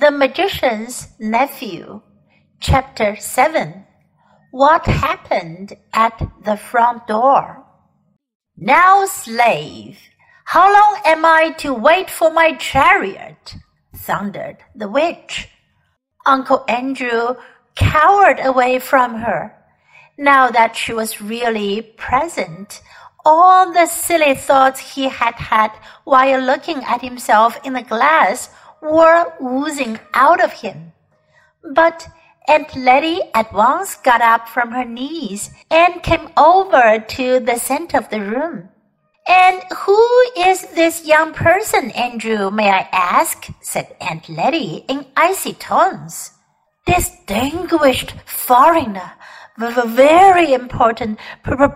The Magician's Nephew, Chapter 7 What Happened at the Front Door? Now, slave, how long am I to wait for my chariot? thundered the witch. Uncle Andrew cowered away from her. Now that she was really present, all the silly thoughts he had had while looking at himself in the glass were oozing out of him. But Aunt Letty at once got up from her knees and came over to the center of the room. And who is this young person, Andrew, may I ask? said Aunt Letty in icy tones. Distinguished foreigner, with a very important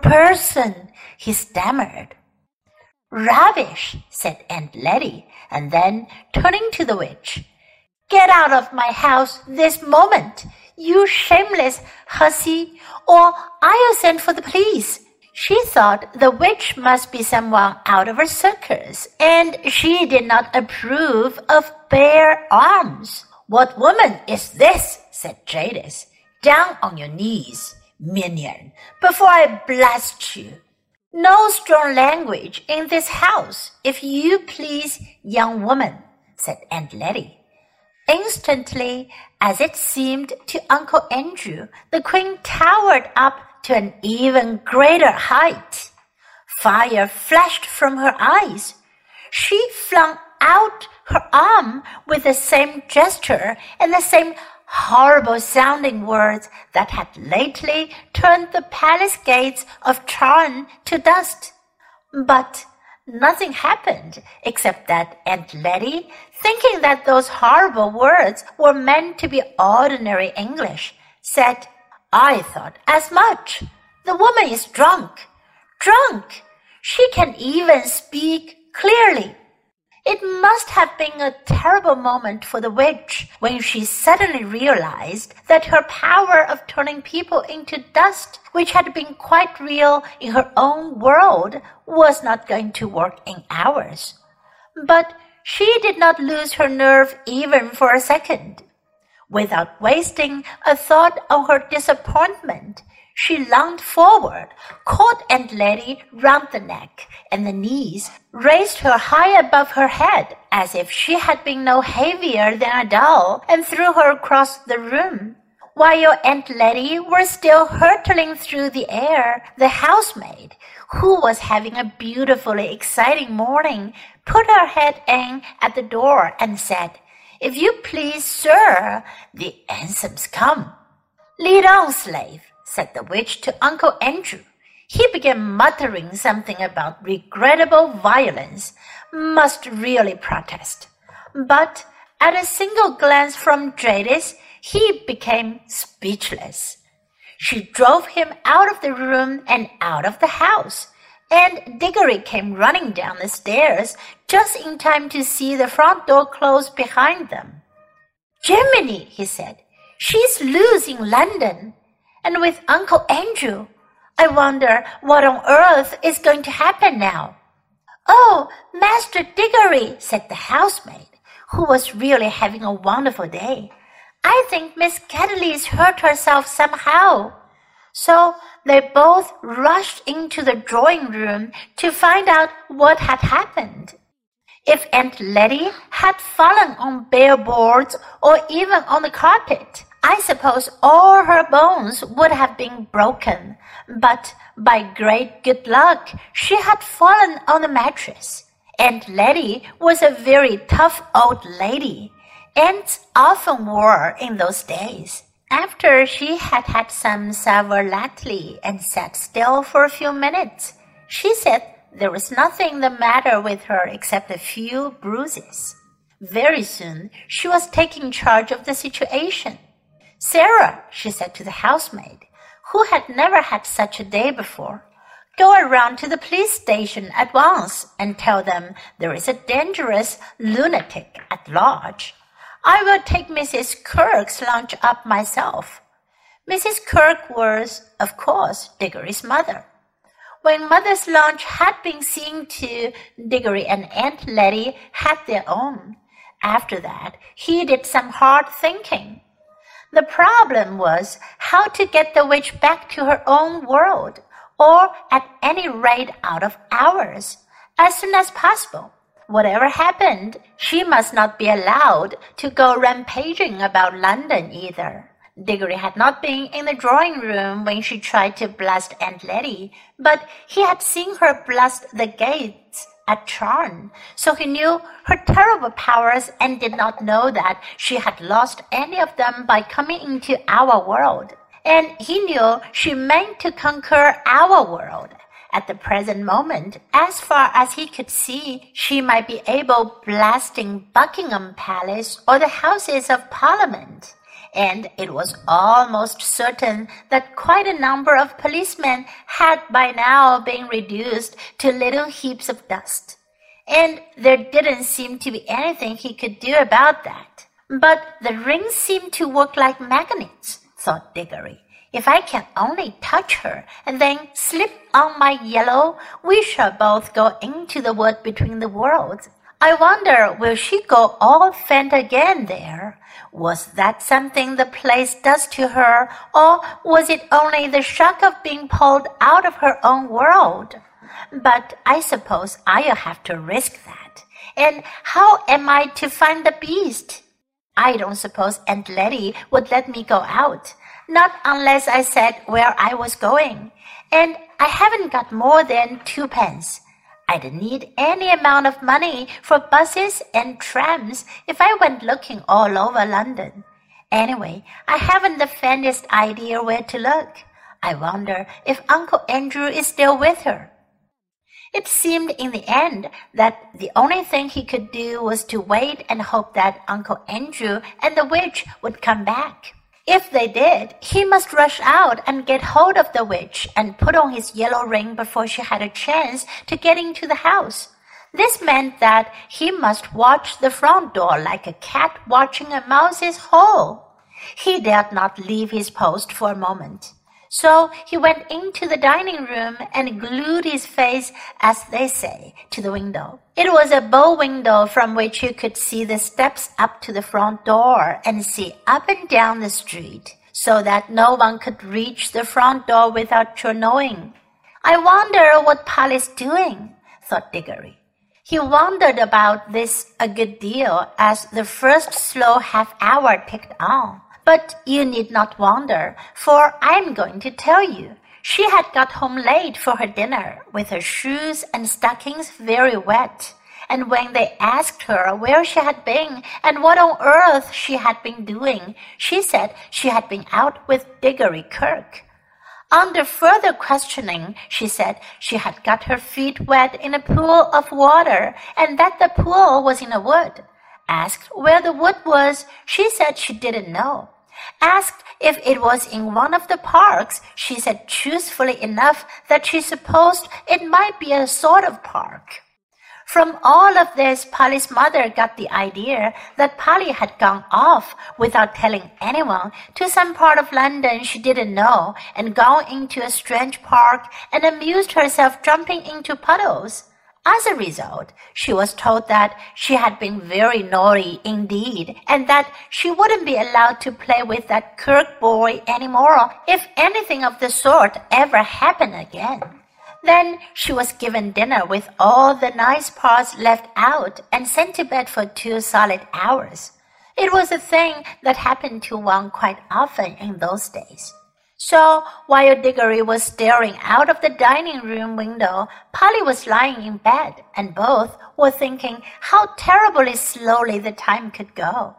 person, he stammered. Rubbish, said Aunt Letty, and then turning to the witch, Get out of my house this moment, you shameless hussy, or I'll send for the police. She thought the witch must be someone out of her circus, and she did not approve of bare arms. What woman is this? said Jadis. Down on your knees, minion, before I blast you. No strong language in this house, if you please, young woman, said Aunt Letty. Instantly, as it seemed to Uncle Andrew, the queen towered up to an even greater height. Fire flashed from her eyes. She flung out her arm with the same gesture and the same horrible sounding words that had lately turned the palace gates of Charn to dust. But nothing happened except that Aunt Letty, thinking that those horrible words were meant to be ordinary English, said, I thought as much. The woman is drunk. Drunk. She can even speak clearly. It must have been a terrible moment for the witch when she suddenly realized that her power of turning people into dust, which had been quite real in her own world, was not going to work in ours. But she did not lose her nerve even for a second. Without wasting a thought on her disappointment, she lunged forward, caught Aunt Letty round the neck and the knees, raised her high above her head as if she had been no heavier than a doll, and threw her across the room. While Aunt Letty was still hurtling through the air, the housemaid, who was having a beautifully exciting morning, put her head in at the door and said, If you please, sir, the ansom's come. Lead on, slave, said the witch to Uncle Andrew. He began muttering something about regrettable violence, must really protest. But at a single glance from Jadis, he became speechless. She drove him out of the room and out of the house, and Diggory came running down the stairs just in time to see the front door close behind them. Jiminy, he said, she's losing London and with Uncle Andrew. I wonder what on earth is going to happen now. Oh, Master Diggory, said the housemaid, who was really having a wonderful day. I think Miss Ketterley's hurt herself somehow. So they both rushed into the drawing room to find out what had happened. If Aunt Letty had fallen on bare boards or even on the carpet, I suppose all her bones would have been broken, but by great good luck she had fallen on the mattress. Aunt Letty was a very tough old lady. Aunts often were in those days. After she had had some sal volatile and sat still for a few minutes, she said there was nothing the matter with her except a few bruises. Very soon she was taking charge of the situation. Sarah, she said to the housemaid, who had never had such a day before, go around to the police station at once and tell them there is a dangerous lunatic at large. I will take Mrs. Kirk's lunch up myself. Mrs. Kirk was, of course, Diggory's mother. When mother's lunch had been seen to, Diggory and Aunt Letty had their own. after that, he did some hard thinking. The problem was how to get the witch back to her own world, or at any rate out of ours, as soon as possible. Whatever happened, she must not be allowed to go rampaging about London either. Diggory had not been in the drawing room when she tried to blast Aunt Letty, but he had seen her blast the gates at Charn, so he knew her terrible powers and did not know that she had lost any of them by coming into our world. And he knew she meant to conquer our world. At the present moment, as far as he could see, she might be able blasting Buckingham Palace or the Houses of Parliament and it was almost certain that quite a number of policemen had by now been reduced to little heaps of dust. And there didn't seem to be anything he could do about that. But the rings seemed to work like magnets, thought Diggory. If I can only touch her and then slip on my yellow, we shall both go into the wood between the worlds. I wonder, will she go all faint again there? Was that something the place does to her, or was it only the shock of being pulled out of her own world? But I suppose I'll have to risk that. And how am I to find the beast? I don't suppose Aunt Letty would let me go out, not unless I said where I was going. And I haven't got more than twopence. I'd need any amount of money for buses and trams if I went looking all over London. Anyway, I haven't the faintest idea where to look. I wonder if Uncle Andrew is still with her. It seemed in the end that the only thing he could do was to wait and hope that Uncle Andrew and the witch would come back. If they did, he must rush out and get hold of the witch and put on his yellow ring before she had a chance to get into the house. This meant that he must watch the front door like a cat watching a mouse's hole. He dared not leave his post for a moment. So he went into the dining room and glued his face, as they say, to the window. It was a bow window from which you could see the steps up to the front door and see up and down the street, so that no one could reach the front door without your knowing. I wonder what Polly's doing, thought Diggory. He wondered about this a good deal as the first slow half hour ticked on. But you need not wonder, for I am going to tell you. She had got home late for her dinner, with her shoes and stockings very wet. And when they asked her where she had been and what on earth she had been doing, she said she had been out with Diggory Kirk. Under further questioning, she said she had got her feet wet in a pool of water and that the pool was in a wood. Asked where the wood was, she said she didn't know. Asked if it was in one of the parks, she said truthfully enough that she supposed it might be a sort of park. From all of this, Polly's mother got the idea that Polly had gone off without telling anyone to some part of London she didn't know and gone into a strange park and amused herself jumping into puddles. As a result, she was told that she had been very naughty indeed, and that she wouldn't be allowed to play with that Kirk boy any more if anything of the sort ever happened again. Then she was given dinner with all the nice parts left out and sent to bed for two solid hours. It was a thing that happened to one quite often in those days. So while Diggory was staring out of the dining room window, Polly was lying in bed, and both were thinking how terribly slowly the time could go.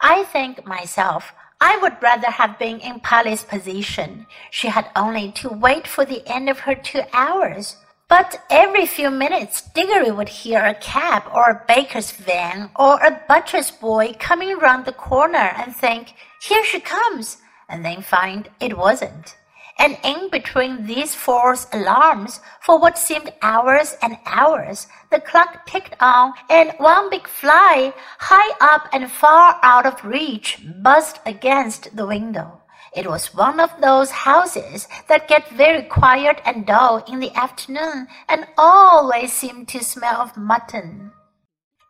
I think myself, I would rather have been in Polly's position. She had only to wait for the end of her two hours. But every few minutes, Diggory would hear a cab or a baker's van or a butcher's boy coming round the corner and think, Here she comes and then find it wasn't. And in between these false alarms, for what seemed hours and hours, the clock ticked on, and one big fly, high up and far out of reach, buzzed against the window. It was one of those houses that get very quiet and dull in the afternoon and always seem to smell of mutton.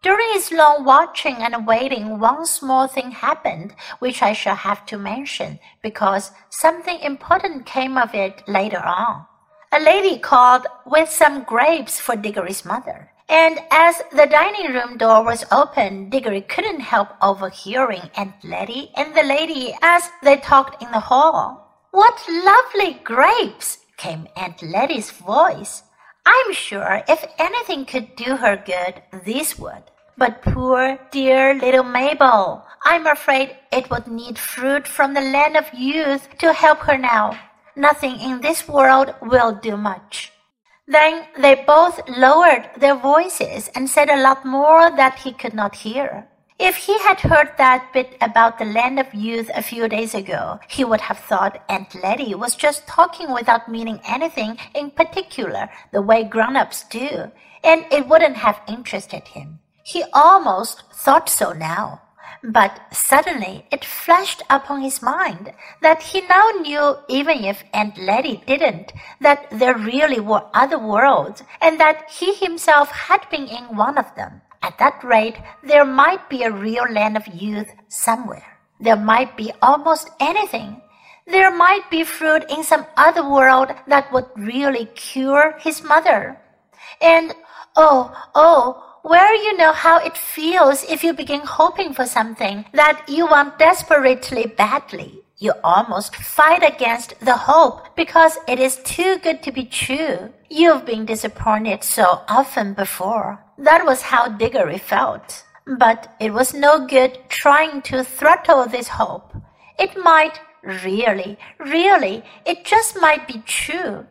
During his long watching and waiting, one small thing happened, which I shall have to mention, because something important came of it later on. A lady called with some grapes for Diggory's mother. And as the dining room door was open, Diggory couldn't help overhearing Aunt Letty and the lady as they talked in the hall. What lovely grapes! came Aunt Letty's voice. I'm sure if anything could do her good, this would. But poor, dear little Mabel, I'm afraid it would need fruit from the land of youth to help her now. Nothing in this world will do much. Then they both lowered their voices and said a lot more that he could not hear. If he had heard that bit about the land of youth a few days ago, he would have thought Aunt Letty was just talking without meaning anything in particular, the way grown-ups do, and it wouldn't have interested him. He almost thought so now. But suddenly it flashed upon his mind that he now knew, even if Aunt Letty didn't, that there really were other worlds, and that he himself had been in one of them. At that rate, there might be a real land of youth somewhere. There might be almost anything. There might be fruit in some other world that would really cure his mother. And oh, oh, where you know how it feels if you begin hoping for something that you want desperately badly. You almost fight against the hope because it is too good to be true. You've been disappointed so often before. That was how Diggory felt. But it was no good trying to throttle this hope. It might really, really, it just might be true.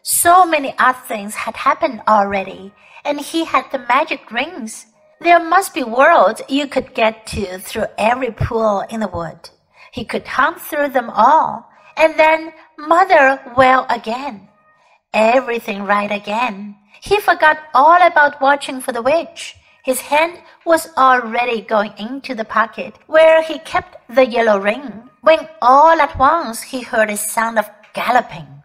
So many odd things had happened already, and he had the magic rings. There must be worlds you could get to through every pool in the wood. He could hunt through them all, and then mother well again. Everything right again. He forgot all about watching for the witch. His hand was already going into the pocket where he kept the yellow ring, when all at once he heard a sound of galloping.